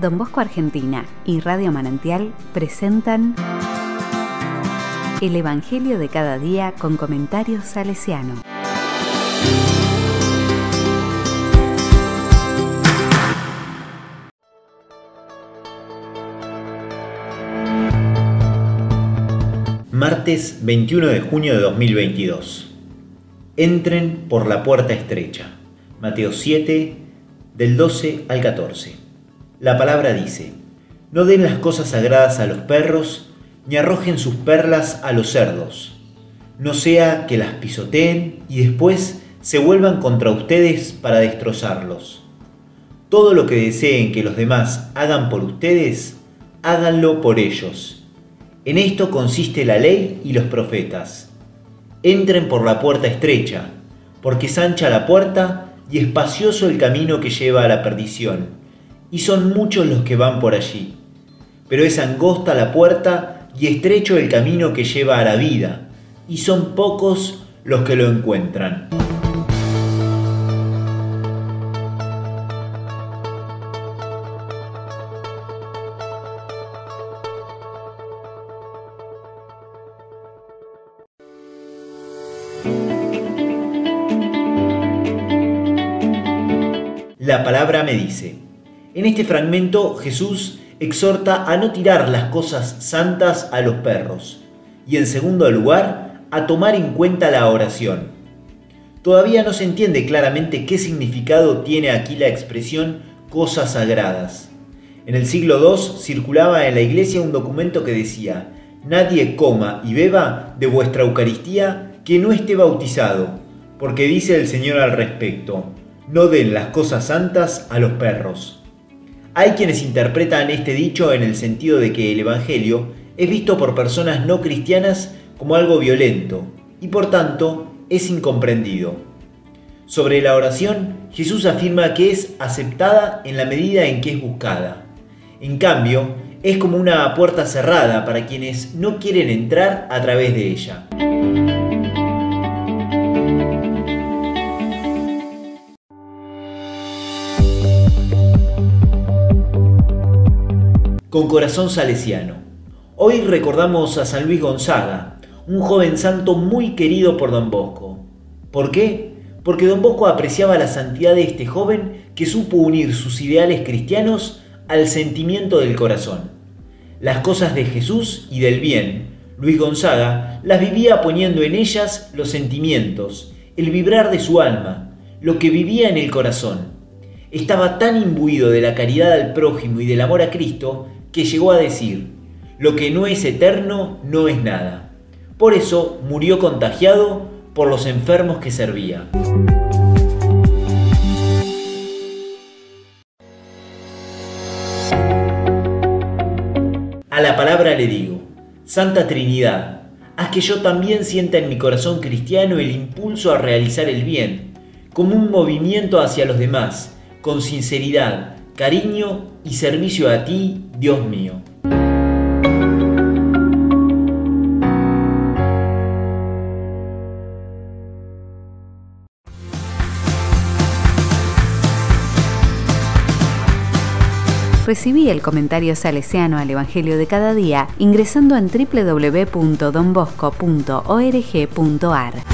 Don Bosco Argentina y Radio Manantial presentan El Evangelio de cada día con comentarios salesiano. Martes 21 de junio de 2022. Entren por la puerta estrecha. Mateo 7, del 12 al 14. La palabra dice, no den las cosas sagradas a los perros, ni arrojen sus perlas a los cerdos, no sea que las pisoteen y después se vuelvan contra ustedes para destrozarlos. Todo lo que deseen que los demás hagan por ustedes, háganlo por ellos. En esto consiste la ley y los profetas. Entren por la puerta estrecha, porque es ancha la puerta y espacioso el camino que lleva a la perdición, y son muchos los que van por allí. Pero es angosta la puerta y estrecho el camino que lleva a la vida, y son pocos los que lo encuentran. La palabra me dice. En este fragmento Jesús exhorta a no tirar las cosas santas a los perros y en segundo lugar a tomar en cuenta la oración. Todavía no se entiende claramente qué significado tiene aquí la expresión cosas sagradas. En el siglo II circulaba en la iglesia un documento que decía, nadie coma y beba de vuestra Eucaristía que no esté bautizado, porque dice el Señor al respecto, no den las cosas santas a los perros. Hay quienes interpretan este dicho en el sentido de que el Evangelio es visto por personas no cristianas como algo violento y por tanto es incomprendido. Sobre la oración, Jesús afirma que es aceptada en la medida en que es buscada. En cambio, es como una puerta cerrada para quienes no quieren entrar a través de ella. Con corazón salesiano. Hoy recordamos a San Luis Gonzaga, un joven santo muy querido por don Bosco. ¿Por qué? Porque don Bosco apreciaba la santidad de este joven que supo unir sus ideales cristianos al sentimiento del corazón. Las cosas de Jesús y del bien, Luis Gonzaga las vivía poniendo en ellas los sentimientos, el vibrar de su alma, lo que vivía en el corazón. Estaba tan imbuido de la caridad al prójimo y del amor a Cristo que llegó a decir, lo que no es eterno no es nada. Por eso murió contagiado por los enfermos que servía. A la palabra le digo, Santa Trinidad, haz que yo también sienta en mi corazón cristiano el impulso a realizar el bien, como un movimiento hacia los demás, con sinceridad, cariño y servicio a ti, Dios mío. Recibí el comentario salesiano al Evangelio de cada día ingresando en www.donbosco.org.ar.